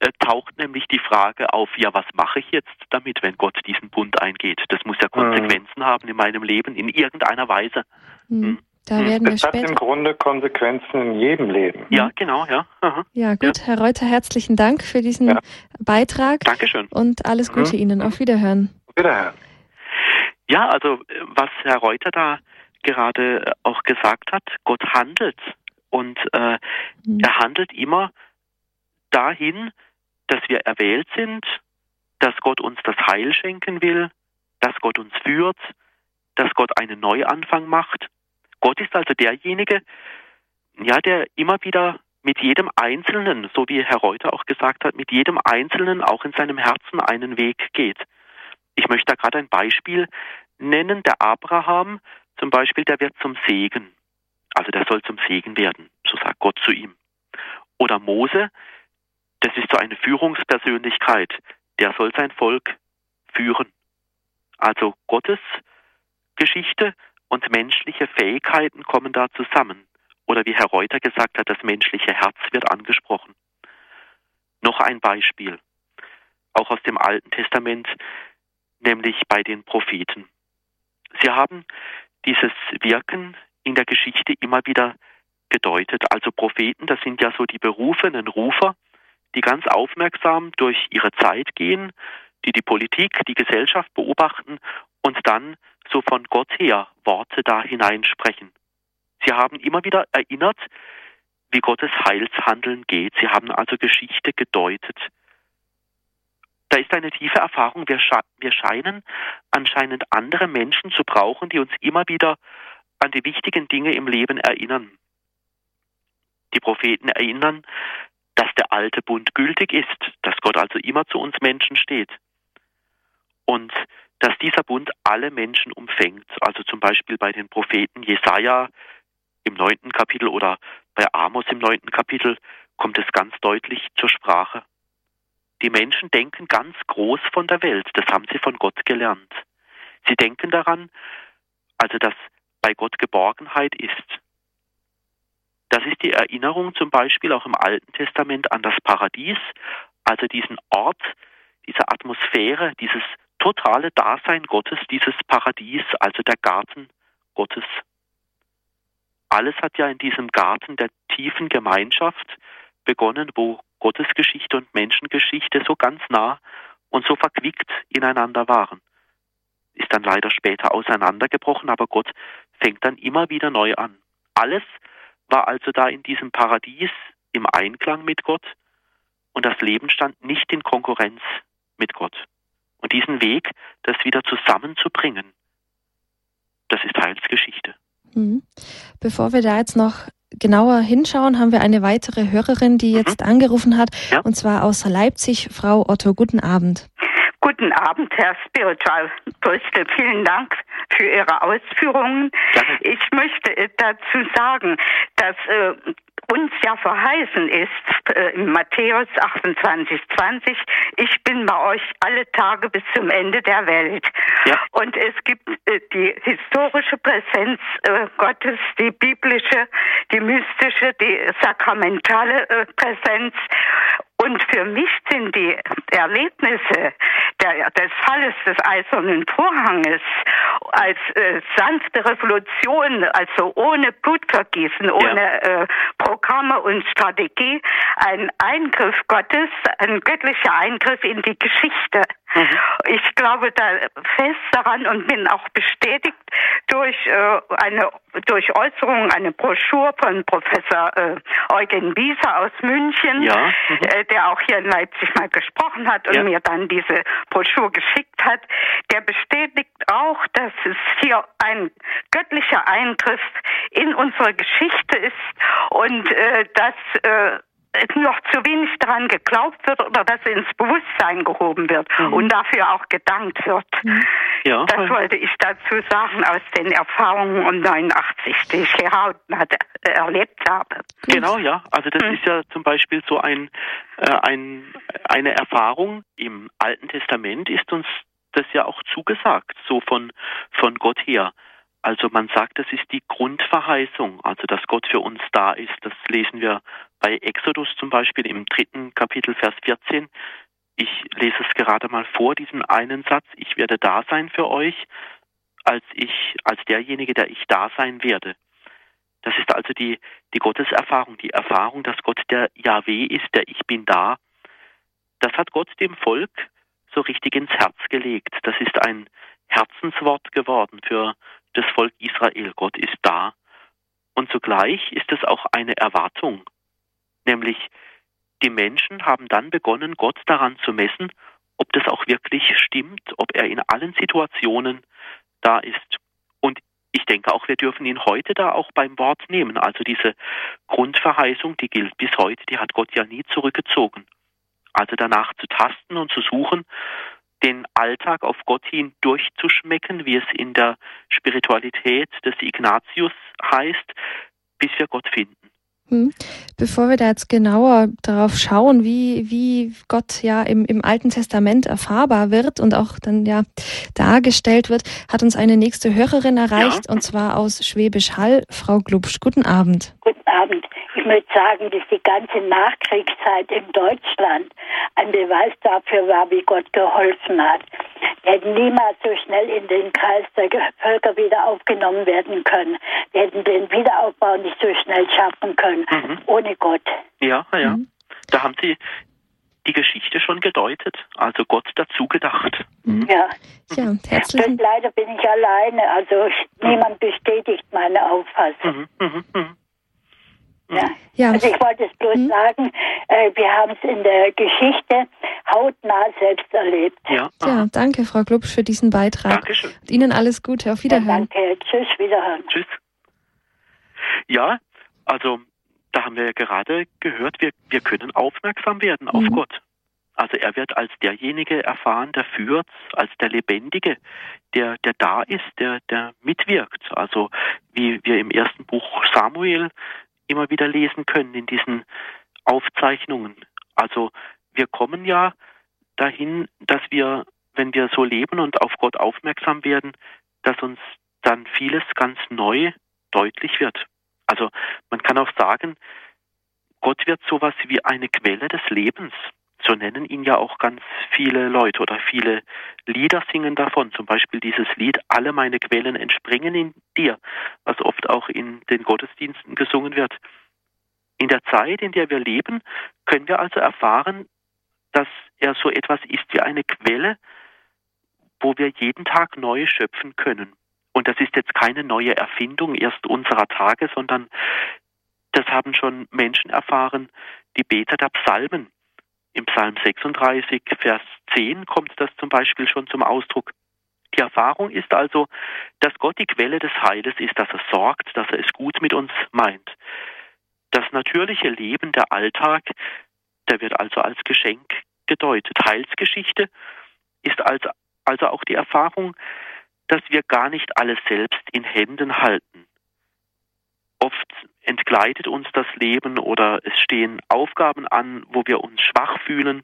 äh, taucht nämlich die Frage auf, ja, was mache ich jetzt damit, wenn Gott diesen Bund eingeht? Das muss ja mhm. Konsequenzen mhm. haben in meinem Leben, in irgendeiner Weise. Mhm. Da hm. werden wir es hat im Grunde Konsequenzen in jedem Leben. Ja, genau, ja. Aha. Ja, gut, ja. Herr Reuter, herzlichen Dank für diesen ja. Beitrag. Dankeschön. Und alles Gute mhm. Ihnen. Auf Wiederhören. Auf Wiederhören. Ja, also was Herr Reuter da gerade auch gesagt hat, Gott handelt. Und äh, mhm. er handelt immer dahin, dass wir erwählt sind, dass Gott uns das Heil schenken will, dass Gott uns führt, dass Gott einen Neuanfang macht. Gott ist also derjenige, ja, der immer wieder mit jedem Einzelnen, so wie Herr Reuter auch gesagt hat, mit jedem Einzelnen auch in seinem Herzen einen Weg geht. Ich möchte da gerade ein Beispiel nennen. Der Abraham zum Beispiel, der wird zum Segen. Also der soll zum Segen werden, so sagt Gott zu ihm. Oder Mose, das ist so eine Führungspersönlichkeit, der soll sein Volk führen. Also Gottes Geschichte und menschliche Fähigkeiten kommen da zusammen. Oder wie Herr Reuter gesagt hat, das menschliche Herz wird angesprochen. Noch ein Beispiel, auch aus dem Alten Testament, nämlich bei den Propheten. Sie haben dieses Wirken in der Geschichte immer wieder gedeutet. Also Propheten, das sind ja so die berufenen Rufer, die ganz aufmerksam durch ihre Zeit gehen, die die Politik, die Gesellschaft beobachten und dann so von Gott her Worte da hineinsprechen. Sie haben immer wieder erinnert, wie Gottes Heilshandeln geht. Sie haben also Geschichte gedeutet. Da ist eine tiefe Erfahrung. Wir, wir scheinen anscheinend andere Menschen zu brauchen, die uns immer wieder an die wichtigen Dinge im Leben erinnern. Die Propheten erinnern, dass der alte Bund gültig ist, dass Gott also immer zu uns Menschen steht. Und dass dieser Bund alle Menschen umfängt. Also zum Beispiel bei den Propheten Jesaja im neunten Kapitel oder bei Amos im neunten Kapitel kommt es ganz deutlich zur Sprache. Die Menschen denken ganz groß von der Welt, das haben sie von Gott gelernt. Sie denken daran, also dass bei Gott Geborgenheit ist. Das ist die Erinnerung zum Beispiel auch im Alten Testament an das Paradies, also diesen Ort, diese Atmosphäre, dieses totale Dasein Gottes, dieses Paradies, also der Garten Gottes. Alles hat ja in diesem Garten der tiefen Gemeinschaft begonnen, wo Gottesgeschichte und Menschengeschichte so ganz nah und so verquickt ineinander waren. Ist dann leider später auseinandergebrochen, aber Gott fängt dann immer wieder neu an. Alles war also da in diesem Paradies im Einklang mit Gott und das Leben stand nicht in Konkurrenz mit Gott. Und diesen Weg, das wieder zusammenzubringen, das ist Heilsgeschichte. Mhm. Bevor wir da jetzt noch genauer hinschauen, haben wir eine weitere Hörerin, die mhm. jetzt mhm. angerufen hat, ja? und zwar aus Leipzig. Frau Otto, guten Abend. Guten Abend, Herr Spiritual Tröste. Vielen Dank für Ihre Ausführungen. Ich möchte dazu sagen, dass äh, uns ja verheißen ist, äh, in Matthäus 28, 20, ich bin bei euch alle Tage bis zum Ende der Welt. Ja. Und es gibt äh, die historische Präsenz äh, Gottes, die biblische, die mystische, die sakramentale äh, Präsenz. Und für mich sind die Erlebnisse der, des Falles des Eisernen Vorhanges als äh, sanfte Revolution, also ohne Blutvergießen, ohne ja. äh, Programme und Strategie, ein Eingriff Gottes, ein göttlicher Eingriff in die Geschichte. Mhm. Ich glaube da fest daran und bin auch bestätigt durch äh, eine durch Äußerung, eine Broschüre von Professor äh, Eugen Wieser aus München, ja. mhm. äh, der auch hier in Leipzig mal gesprochen hat und ja. mir dann diese Broschüre geschickt hat. Der bestätigt auch, dass es hier ein göttlicher Eingriff in unsere Geschichte ist und äh, dass äh, noch zu wenig daran geglaubt wird oder dass ins Bewusstsein gehoben wird mhm. und dafür auch gedankt wird. Mhm. Ja. Das wollte ich dazu sagen aus den Erfahrungen um 89, die ich hier hatte, äh, erlebt habe. Genau, ja. Also das mhm. ist ja zum Beispiel so ein, äh, ein, eine Erfahrung im Alten Testament ist uns das ja auch zugesagt, so von, von Gott her. Also man sagt, das ist die Grundverheißung, also dass Gott für uns da ist. Das lesen wir bei Exodus zum Beispiel im dritten Kapitel, Vers 14. Ich lese es gerade mal vor, diesen einen Satz. Ich werde da sein für euch, als ich, als derjenige, der ich da sein werde. Das ist also die, die Gotteserfahrung, die Erfahrung, dass Gott der Yahweh ist, der Ich bin da. Das hat Gott dem Volk so richtig ins Herz gelegt. Das ist ein Herzenswort geworden für, das Volk Israel. Gott ist da. Und zugleich ist es auch eine Erwartung, nämlich die Menschen haben dann begonnen, Gott daran zu messen, ob das auch wirklich stimmt, ob er in allen Situationen da ist. Und ich denke auch, wir dürfen ihn heute da auch beim Wort nehmen. Also diese Grundverheißung, die gilt bis heute, die hat Gott ja nie zurückgezogen. Also danach zu tasten und zu suchen, den Alltag auf Gott hin durchzuschmecken, wie es in der Spiritualität des Ignatius heißt, bis wir Gott finden. Hm. Bevor wir da jetzt genauer darauf schauen, wie, wie Gott ja im, im Alten Testament erfahrbar wird und auch dann ja dargestellt wird, hat uns eine nächste Hörerin erreicht ja. und zwar aus Schwäbisch Hall, Frau Glubsch. Guten Abend. Guten Abend. Ich möchte sagen, dass die ganze Nachkriegszeit in Deutschland ein Beweis dafür war, wie Gott geholfen hat. Wir hätten niemals so schnell in den Kreis der Völker wieder aufgenommen werden können. Wir hätten den Wiederaufbau nicht so schnell schaffen können, mhm. ohne Gott. Ja, ja. Mhm. Da haben Sie die Geschichte schon gedeutet, also Gott dazu gedacht. Mhm. Ja. ja herzlichen Leider bin ich alleine, also niemand bestätigt meine Auffassung. Mhm. Mhm. mhm. Ja. ja. Also ich wollte es bloß hm? sagen, äh, wir haben es in der Geschichte hautnah selbst erlebt. Ja, ja danke, Frau Glubsch, für diesen Beitrag. Dankeschön. Und Ihnen alles Gute. Auf Wiederhören. Ja, danke. Tschüss, Wiederhören. Tschüss. Ja, also da haben wir ja gerade gehört, wir, wir können aufmerksam werden auf mhm. Gott. Also er wird als derjenige erfahren, der führt, als der Lebendige, der, der da ist, der, der mitwirkt. Also wie wir im ersten Buch Samuel immer wieder lesen können in diesen Aufzeichnungen. Also wir kommen ja dahin, dass wir, wenn wir so leben und auf Gott aufmerksam werden, dass uns dann vieles ganz neu deutlich wird. Also man kann auch sagen, Gott wird sowas wie eine Quelle des Lebens. So nennen ihn ja auch ganz viele Leute oder viele Lieder singen davon. Zum Beispiel dieses Lied Alle meine Quellen entspringen in dir, was oft auch in den Gottesdiensten gesungen wird. In der Zeit, in der wir leben, können wir also erfahren, dass er so etwas ist wie eine Quelle, wo wir jeden Tag neu schöpfen können. Und das ist jetzt keine neue Erfindung erst unserer Tage, sondern das haben schon Menschen erfahren, die Beter der Psalmen. Im Psalm 36, Vers 10 kommt das zum Beispiel schon zum Ausdruck. Die Erfahrung ist also, dass Gott die Quelle des Heiles ist, dass er sorgt, dass er es gut mit uns meint. Das natürliche Leben, der Alltag, der wird also als Geschenk gedeutet. Heilsgeschichte ist also, auch die Erfahrung, dass wir gar nicht alles selbst in Händen halten. Oft entgleitet uns das Leben oder es stehen Aufgaben an, wo wir uns schwach fühlen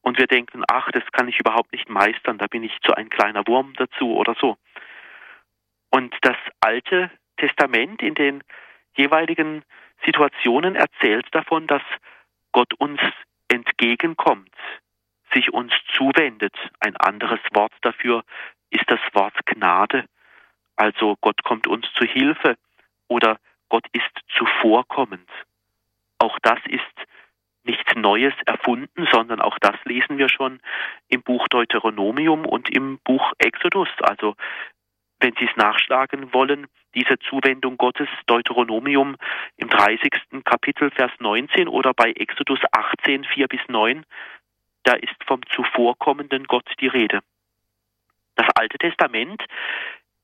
und wir denken, ach, das kann ich überhaupt nicht meistern, da bin ich zu ein kleiner Wurm dazu oder so. Und das Alte Testament in den jeweiligen Situationen erzählt davon, dass Gott uns entgegenkommt, sich uns zuwendet. Ein anderes Wort dafür ist das Wort Gnade. Also Gott kommt uns zu Hilfe oder Gott ist zuvorkommend. Auch das ist nichts Neues erfunden, sondern auch das lesen wir schon im Buch Deuteronomium und im Buch Exodus. Also wenn Sie es nachschlagen wollen, diese Zuwendung Gottes, Deuteronomium im 30. Kapitel, Vers 19 oder bei Exodus 18, 4 bis 9, da ist vom zuvorkommenden Gott die Rede. Das Alte Testament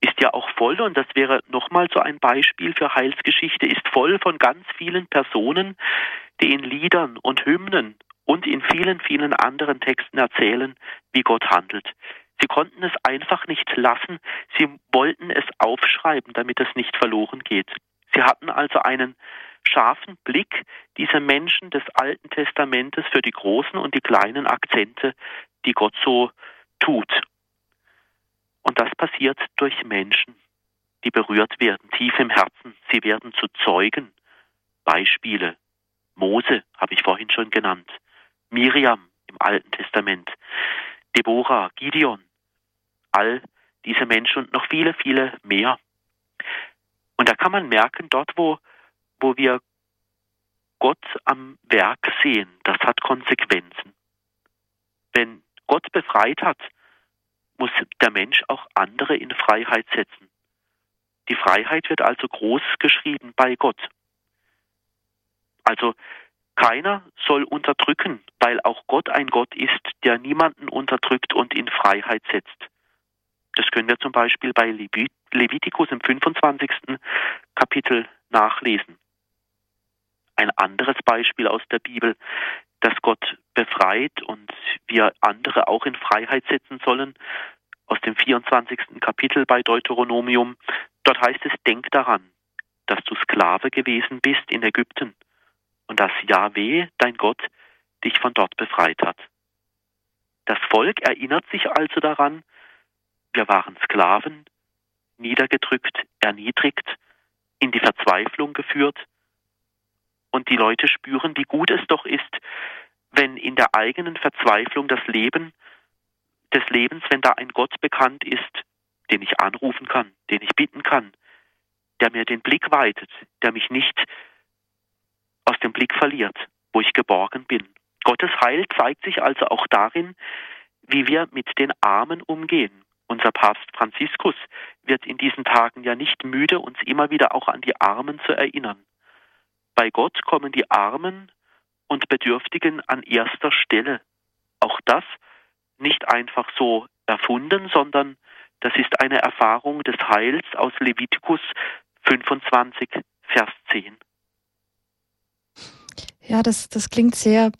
ist ja auch voll, und das wäre nochmal so ein Beispiel für Heilsgeschichte, ist voll von ganz vielen Personen, die in Liedern und Hymnen und in vielen, vielen anderen Texten erzählen, wie Gott handelt. Sie konnten es einfach nicht lassen, sie wollten es aufschreiben, damit es nicht verloren geht. Sie hatten also einen scharfen Blick, diese Menschen des Alten Testamentes, für die großen und die kleinen Akzente, die Gott so tut. Und das passiert durch Menschen, die berührt werden, tief im Herzen. Sie werden zu Zeugen. Beispiele. Mose habe ich vorhin schon genannt. Miriam im Alten Testament. Deborah, Gideon, all diese Menschen und noch viele, viele mehr. Und da kann man merken, dort wo, wo wir Gott am Werk sehen, das hat Konsequenzen. Wenn Gott befreit hat, muss der Mensch auch andere in Freiheit setzen. Die Freiheit wird also groß geschrieben bei Gott. Also keiner soll unterdrücken, weil auch Gott ein Gott ist, der niemanden unterdrückt und in Freiheit setzt. Das können wir zum Beispiel bei Levitikus im 25. Kapitel nachlesen. Ein anderes Beispiel aus der Bibel, dass Gott befreit und wir andere auch in Freiheit setzen sollen, aus dem 24. Kapitel bei Deuteronomium. Dort heißt es, denk daran, dass du Sklave gewesen bist in Ägypten und dass Yahweh, dein Gott, dich von dort befreit hat. Das Volk erinnert sich also daran, wir waren Sklaven, niedergedrückt, erniedrigt, in die Verzweiflung geführt. Und die Leute spüren, wie gut es doch ist, wenn in der eigenen Verzweiflung das Leben des Lebens, wenn da ein Gott bekannt ist, den ich anrufen kann, den ich bitten kann, der mir den Blick weitet, der mich nicht aus dem Blick verliert, wo ich geborgen bin. Gottes Heil zeigt sich also auch darin, wie wir mit den Armen umgehen, unser Papst Franziskus wird in diesen Tagen ja nicht müde, uns immer wieder auch an die Armen zu erinnern. Bei Gott kommen die Armen und Bedürftigen an erster Stelle. Auch das nicht einfach so erfunden, sondern das ist eine Erfahrung des Heils aus Levitikus 25, Vers 10. Ja, das, das klingt sehr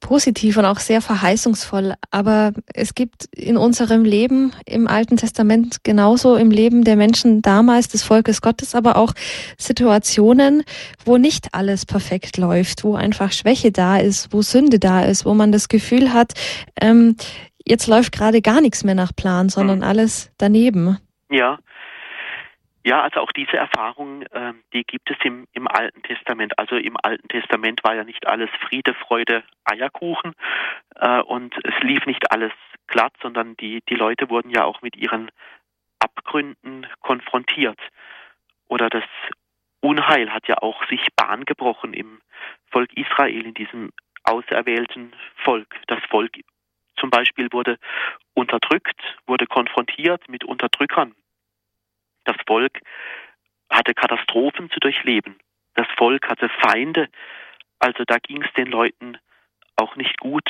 positiv und auch sehr verheißungsvoll. Aber es gibt in unserem Leben im Alten Testament genauso im Leben der Menschen damals, des Volkes Gottes, aber auch Situationen, wo nicht alles perfekt läuft, wo einfach Schwäche da ist, wo Sünde da ist, wo man das Gefühl hat, ähm, jetzt läuft gerade gar nichts mehr nach Plan, sondern mhm. alles daneben. Ja, ja, also auch diese Erfahrung, äh, die gibt es im, im Alten Testament. Also im Alten Testament war ja nicht alles Friede, Freude, Eierkuchen äh, und es lief nicht alles glatt, sondern die, die Leute wurden ja auch mit ihren Abgründen konfrontiert. Oder das Unheil hat ja auch sich Bahn gebrochen im Volk Israel, in diesem auserwählten Volk. Das Volk zum Beispiel wurde unterdrückt, wurde konfrontiert mit Unterdrückern das Volk hatte Katastrophen zu durchleben. Das Volk hatte Feinde. Also da ging es den Leuten auch nicht gut.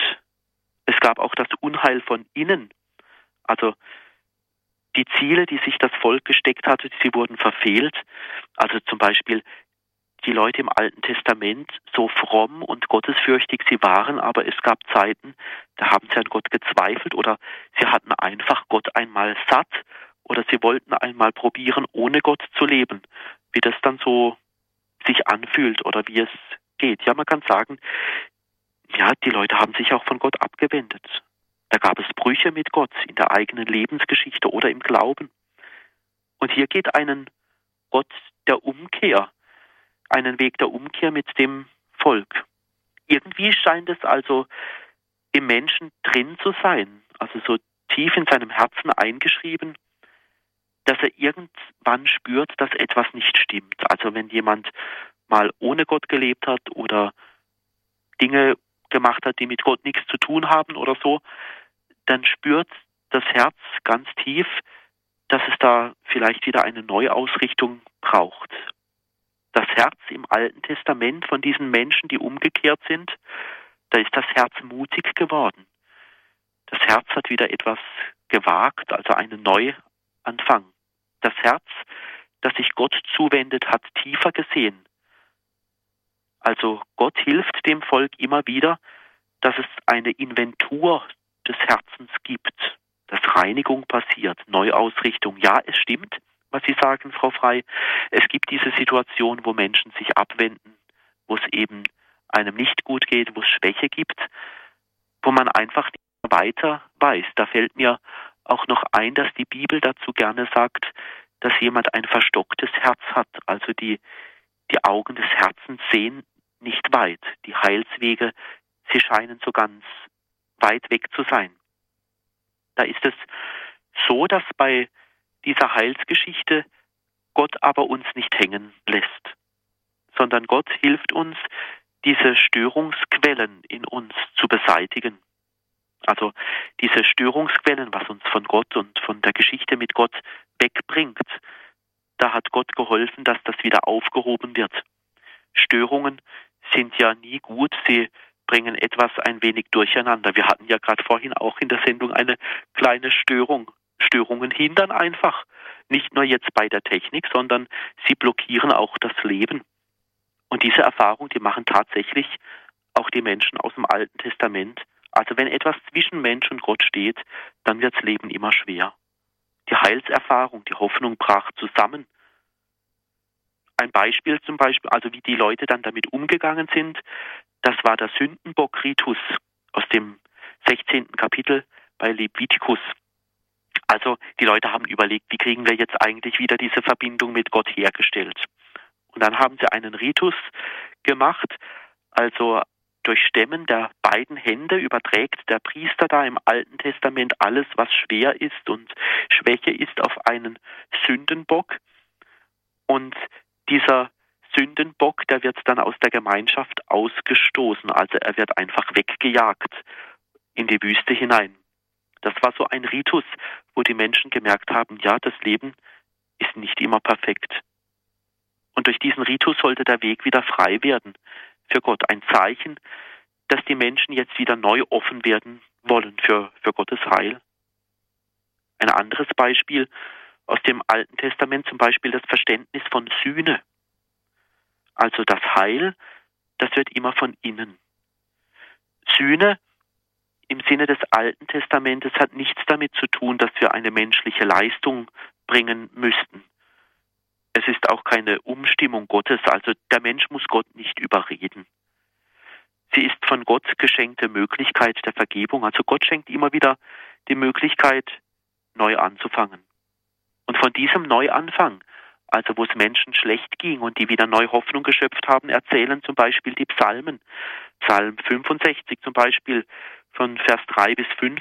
Es gab auch das Unheil von innen. Also die Ziele, die sich das Volk gesteckt hatte, sie wurden verfehlt. Also zum Beispiel die Leute im Alten Testament so fromm und gottesfürchtig sie waren, aber es gab Zeiten, da haben sie an Gott gezweifelt oder sie hatten einfach Gott einmal satt oder sie wollten einmal probieren, ohne Gott zu leben, wie das dann so sich anfühlt oder wie es geht. Ja, man kann sagen, ja, die Leute haben sich auch von Gott abgewendet. Da gab es Brüche mit Gott in der eigenen Lebensgeschichte oder im Glauben. Und hier geht einen Gott der Umkehr, einen Weg der Umkehr mit dem Volk. Irgendwie scheint es also im Menschen drin zu sein, also so tief in seinem Herzen eingeschrieben, dass er irgendwann spürt, dass etwas nicht stimmt. Also wenn jemand mal ohne Gott gelebt hat oder Dinge gemacht hat, die mit Gott nichts zu tun haben oder so, dann spürt das Herz ganz tief, dass es da vielleicht wieder eine Neuausrichtung braucht. Das Herz im Alten Testament von diesen Menschen, die umgekehrt sind, da ist das Herz mutig geworden. Das Herz hat wieder etwas gewagt, also einen Neuanfang. Das Herz, das sich Gott zuwendet, hat tiefer gesehen. Also Gott hilft dem Volk immer wieder, dass es eine Inventur des Herzens gibt, dass Reinigung passiert, Neuausrichtung. Ja, es stimmt, was Sie sagen, Frau Frei. Es gibt diese Situation, wo Menschen sich abwenden, wo es eben einem nicht gut geht, wo es Schwäche gibt, wo man einfach nicht weiter weiß. Da fällt mir auch noch ein, dass die Bibel dazu gerne sagt, dass jemand ein verstocktes Herz hat. Also die, die Augen des Herzens sehen nicht weit. Die Heilswege, sie scheinen so ganz weit weg zu sein. Da ist es so, dass bei dieser Heilsgeschichte Gott aber uns nicht hängen lässt, sondern Gott hilft uns, diese Störungsquellen in uns zu beseitigen. Also diese Störungsquellen, was uns von Gott und von der Geschichte mit Gott wegbringt, da hat Gott geholfen, dass das wieder aufgehoben wird. Störungen sind ja nie gut, sie bringen etwas ein wenig durcheinander. Wir hatten ja gerade vorhin auch in der Sendung eine kleine Störung. Störungen hindern einfach, nicht nur jetzt bei der Technik, sondern sie blockieren auch das Leben. Und diese Erfahrung, die machen tatsächlich auch die Menschen aus dem Alten Testament. Also wenn etwas zwischen Mensch und Gott steht, dann wird das Leben immer schwer. Die Heilserfahrung, die Hoffnung brach zusammen. Ein Beispiel zum Beispiel, also wie die Leute dann damit umgegangen sind, das war der Sündenbock-Ritus aus dem 16. Kapitel bei Levitikus. Also die Leute haben überlegt, wie kriegen wir jetzt eigentlich wieder diese Verbindung mit Gott hergestellt. Und dann haben sie einen Ritus gemacht, also durch Stämmen der beiden Hände überträgt der Priester da im Alten Testament alles, was schwer ist und Schwäche ist, auf einen Sündenbock. Und dieser Sündenbock, der wird dann aus der Gemeinschaft ausgestoßen, also er wird einfach weggejagt in die Wüste hinein. Das war so ein Ritus, wo die Menschen gemerkt haben, ja, das Leben ist nicht immer perfekt. Und durch diesen Ritus sollte der Weg wieder frei werden für Gott. Ein Zeichen, dass die Menschen jetzt wieder neu offen werden wollen für, für Gottes Heil. Ein anderes Beispiel aus dem Alten Testament, zum Beispiel das Verständnis von Sühne. Also das Heil, das wird immer von innen. Sühne im Sinne des Alten Testamentes hat nichts damit zu tun, dass wir eine menschliche Leistung bringen müssten. Es ist auch keine Umstimmung Gottes, also der Mensch muss Gott nicht überreden. Sie ist von Gott geschenkte Möglichkeit der Vergebung. Also Gott schenkt immer wieder die Möglichkeit, neu anzufangen. Und von diesem Neuanfang, also wo es Menschen schlecht ging und die wieder neu Hoffnung geschöpft haben, erzählen zum Beispiel die Psalmen. Psalm 65 zum Beispiel von Vers 3 bis 5.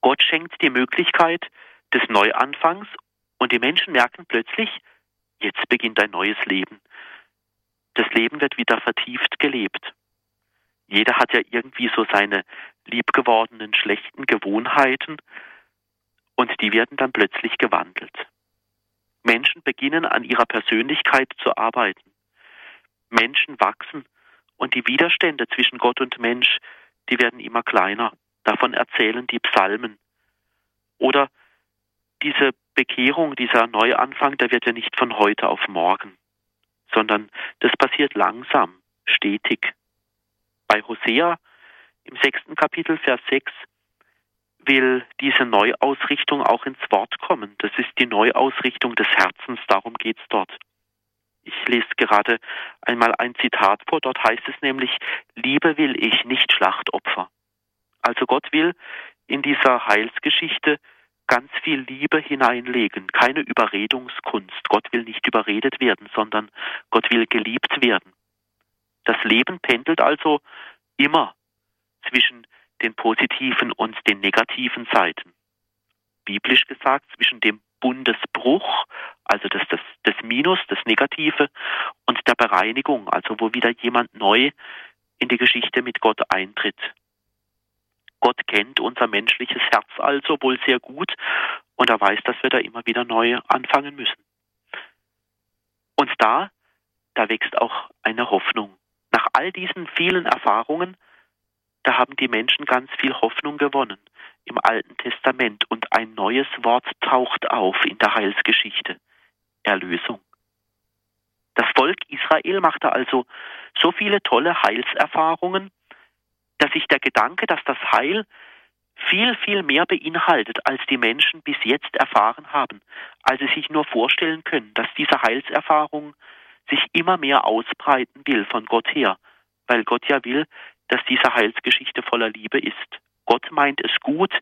Gott schenkt die Möglichkeit des Neuanfangs und die Menschen merken plötzlich, jetzt beginnt ein neues Leben. Das Leben wird wieder vertieft gelebt. Jeder hat ja irgendwie so seine liebgewordenen schlechten Gewohnheiten und die werden dann plötzlich gewandelt. Menschen beginnen an ihrer Persönlichkeit zu arbeiten. Menschen wachsen und die Widerstände zwischen Gott und Mensch, die werden immer kleiner. Davon erzählen die Psalmen. Oder diese Bekehrung, dieser Neuanfang, der wird ja nicht von heute auf morgen, sondern das passiert langsam, stetig. Bei Hosea im sechsten Kapitel, Vers 6, will diese Neuausrichtung auch ins Wort kommen. Das ist die Neuausrichtung des Herzens, darum geht es dort. Ich lese gerade einmal ein Zitat vor, dort heißt es nämlich, Liebe will ich, nicht Schlachtopfer. Also Gott will in dieser Heilsgeschichte ganz viel Liebe hineinlegen, keine Überredungskunst. Gott will nicht überredet werden, sondern Gott will geliebt werden. Das Leben pendelt also immer zwischen den positiven und den negativen Seiten. Biblisch gesagt zwischen dem Bundesbruch, also das, das, das Minus, das Negative, und der Bereinigung, also wo wieder jemand neu in die Geschichte mit Gott eintritt. Gott kennt unser menschliches Herz also wohl sehr gut und er weiß, dass wir da immer wieder neu anfangen müssen. Und da, da wächst auch eine Hoffnung. Nach all diesen vielen Erfahrungen, da haben die Menschen ganz viel Hoffnung gewonnen im Alten Testament und ein neues Wort taucht auf in der Heilsgeschichte. Erlösung. Das Volk Israel machte also so viele tolle Heilserfahrungen, dass sich der Gedanke, dass das Heil viel, viel mehr beinhaltet, als die Menschen bis jetzt erfahren haben, als sie sich nur vorstellen können, dass diese Heilserfahrung sich immer mehr ausbreiten will von Gott her, weil Gott ja will, dass diese Heilsgeschichte voller Liebe ist. Gott meint es gut,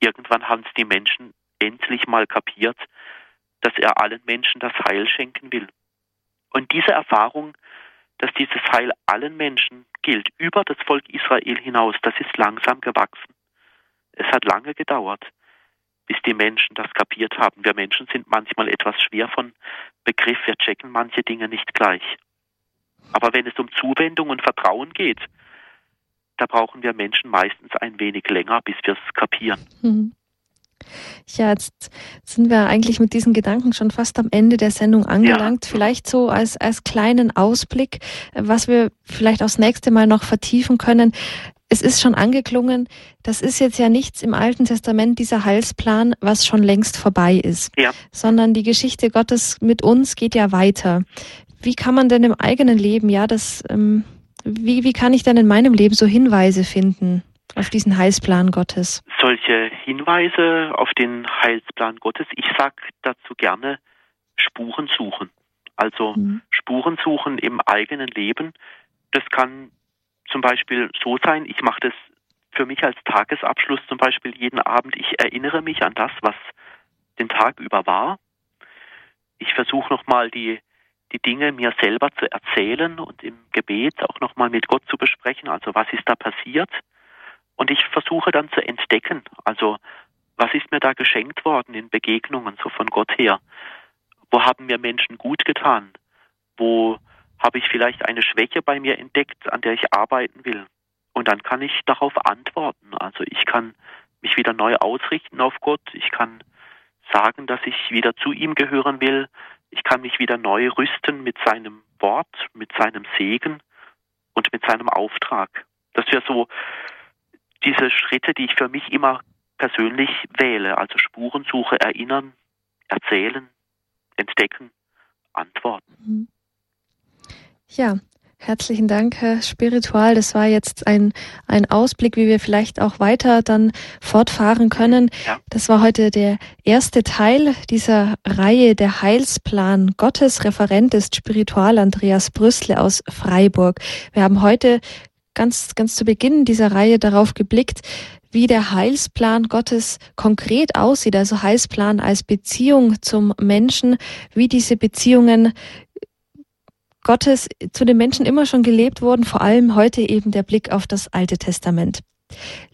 irgendwann haben es die Menschen endlich mal kapiert, dass er allen Menschen das Heil schenken will. Und diese Erfahrung, dass dieses Heil allen Menschen gilt, über das Volk Israel hinaus, das ist langsam gewachsen. Es hat lange gedauert, bis die Menschen das kapiert haben. Wir Menschen sind manchmal etwas schwer von Begriff, wir checken manche Dinge nicht gleich. Aber wenn es um Zuwendung und Vertrauen geht, da brauchen wir Menschen meistens ein wenig länger, bis wir es kapieren. Mhm. Ja, jetzt sind wir eigentlich mit diesen Gedanken schon fast am Ende der Sendung angelangt. Ja. Vielleicht so als, als kleinen Ausblick, was wir vielleicht aufs nächste Mal noch vertiefen können. Es ist schon angeklungen, das ist jetzt ja nichts im Alten Testament, dieser Heilsplan, was schon längst vorbei ist, ja. sondern die Geschichte Gottes mit uns geht ja weiter. Wie kann man denn im eigenen Leben, ja, das, ähm, wie, wie kann ich denn in meinem Leben so Hinweise finden? Auf diesen Heilsplan Gottes? Solche Hinweise auf den Heilsplan Gottes, ich sage dazu gerne Spuren suchen. Also mhm. Spuren suchen im eigenen Leben. Das kann zum Beispiel so sein, ich mache das für mich als Tagesabschluss zum Beispiel jeden Abend, ich erinnere mich an das, was den Tag über war. Ich versuche nochmal die, die Dinge mir selber zu erzählen und im Gebet auch nochmal mit Gott zu besprechen. Also was ist da passiert? Und ich versuche dann zu entdecken, also was ist mir da geschenkt worden in Begegnungen so von Gott her? Wo haben mir Menschen gut getan? Wo habe ich vielleicht eine Schwäche bei mir entdeckt, an der ich arbeiten will? Und dann kann ich darauf antworten. Also ich kann mich wieder neu ausrichten auf Gott. Ich kann sagen, dass ich wieder zu ihm gehören will. Ich kann mich wieder neu rüsten mit seinem Wort, mit seinem Segen und mit seinem Auftrag. Das wäre so diese Schritte, die ich für mich immer persönlich wähle, also Spurensuche, erinnern, erzählen, entdecken, antworten. Mhm. Ja, herzlichen Dank, Herr Spiritual. Das war jetzt ein, ein Ausblick, wie wir vielleicht auch weiter dann fortfahren können. Ja. Das war heute der erste Teil dieser Reihe Der Heilsplan Gottes. Referent ist Spiritual Andreas Brüssle aus Freiburg. Wir haben heute ganz, ganz zu Beginn dieser Reihe darauf geblickt, wie der Heilsplan Gottes konkret aussieht, also Heilsplan als Beziehung zum Menschen, wie diese Beziehungen Gottes zu den Menschen immer schon gelebt wurden, vor allem heute eben der Blick auf das Alte Testament.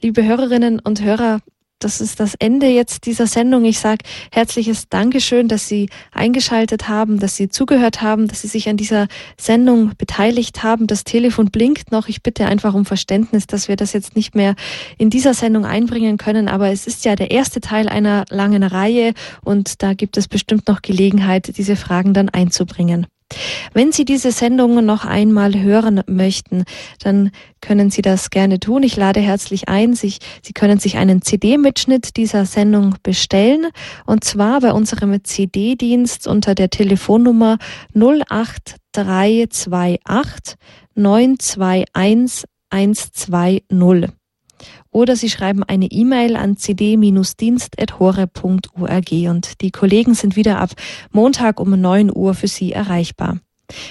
Liebe Hörerinnen und Hörer, das ist das Ende jetzt dieser Sendung. Ich sage herzliches Dankeschön, dass Sie eingeschaltet haben, dass Sie zugehört haben, dass Sie sich an dieser Sendung beteiligt haben. Das Telefon blinkt noch. Ich bitte einfach um Verständnis, dass wir das jetzt nicht mehr in dieser Sendung einbringen können. Aber es ist ja der erste Teil einer langen Reihe und da gibt es bestimmt noch Gelegenheit, diese Fragen dann einzubringen. Wenn Sie diese Sendung noch einmal hören möchten, dann können Sie das gerne tun. Ich lade herzlich ein. Sie, Sie können sich einen CD-Mitschnitt dieser Sendung bestellen und zwar bei unserem CD-Dienst unter der Telefonnummer 08328 921 120 oder Sie schreiben eine E-Mail an cd-dienst.hore.org und die Kollegen sind wieder ab Montag um 9 Uhr für Sie erreichbar.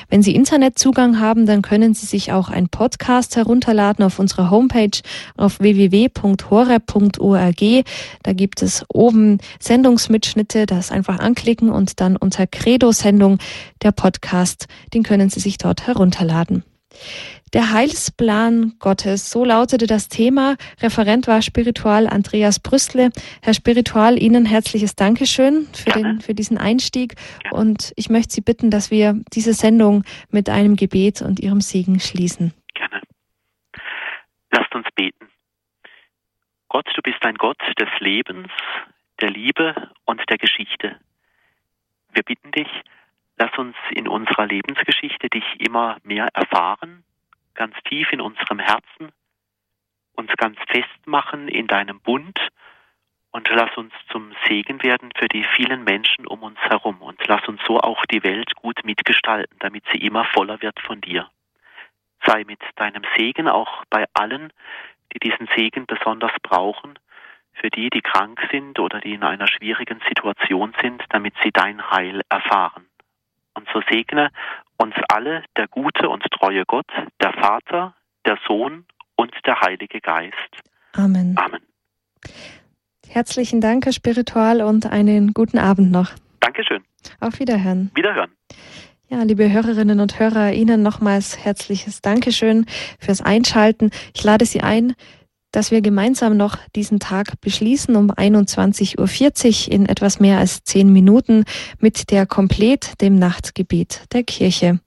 Wenn Sie Internetzugang haben, dann können Sie sich auch ein Podcast herunterladen auf unserer Homepage auf www.hore.org. Da gibt es oben Sendungsmitschnitte, das einfach anklicken und dann unter Credo-Sendung der Podcast, den können Sie sich dort herunterladen. Der Heilsplan Gottes, so lautete das Thema. Referent war Spiritual Andreas Brüssle. Herr Spiritual, Ihnen herzliches Dankeschön für, den, für diesen Einstieg. Und ich möchte Sie bitten, dass wir diese Sendung mit einem Gebet und Ihrem Segen schließen. Gerne. uns beten. Gott, du bist ein Gott des Lebens, der Liebe und der Geschichte. Wir bitten dich, lass uns in unserer Lebensgeschichte dich immer mehr erfahren, ganz tief in unserem Herzen, uns ganz festmachen in deinem Bund und lass uns zum Segen werden für die vielen Menschen um uns herum und lass uns so auch die Welt gut mitgestalten, damit sie immer voller wird von dir. Sei mit deinem Segen auch bei allen, die diesen Segen besonders brauchen, für die, die krank sind oder die in einer schwierigen Situation sind, damit sie dein Heil erfahren. Und so segne uns alle der gute und treue Gott, der Vater, der Sohn und der Heilige Geist. Amen. Amen. Herzlichen Dank, Herr Spiritual, und einen guten Abend noch. Dankeschön. Auf Wiederhören. Wiederhören. Ja, liebe Hörerinnen und Hörer, Ihnen nochmals herzliches Dankeschön fürs Einschalten. Ich lade Sie ein, dass wir gemeinsam noch diesen Tag beschließen um 21.40 Uhr in etwas mehr als zehn Minuten mit der Komplett, dem Nachtgebet der Kirche.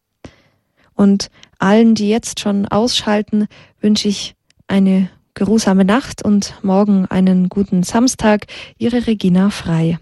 Und allen, die jetzt schon ausschalten, wünsche ich eine geruhsame Nacht und morgen einen guten Samstag. Ihre Regina Frei.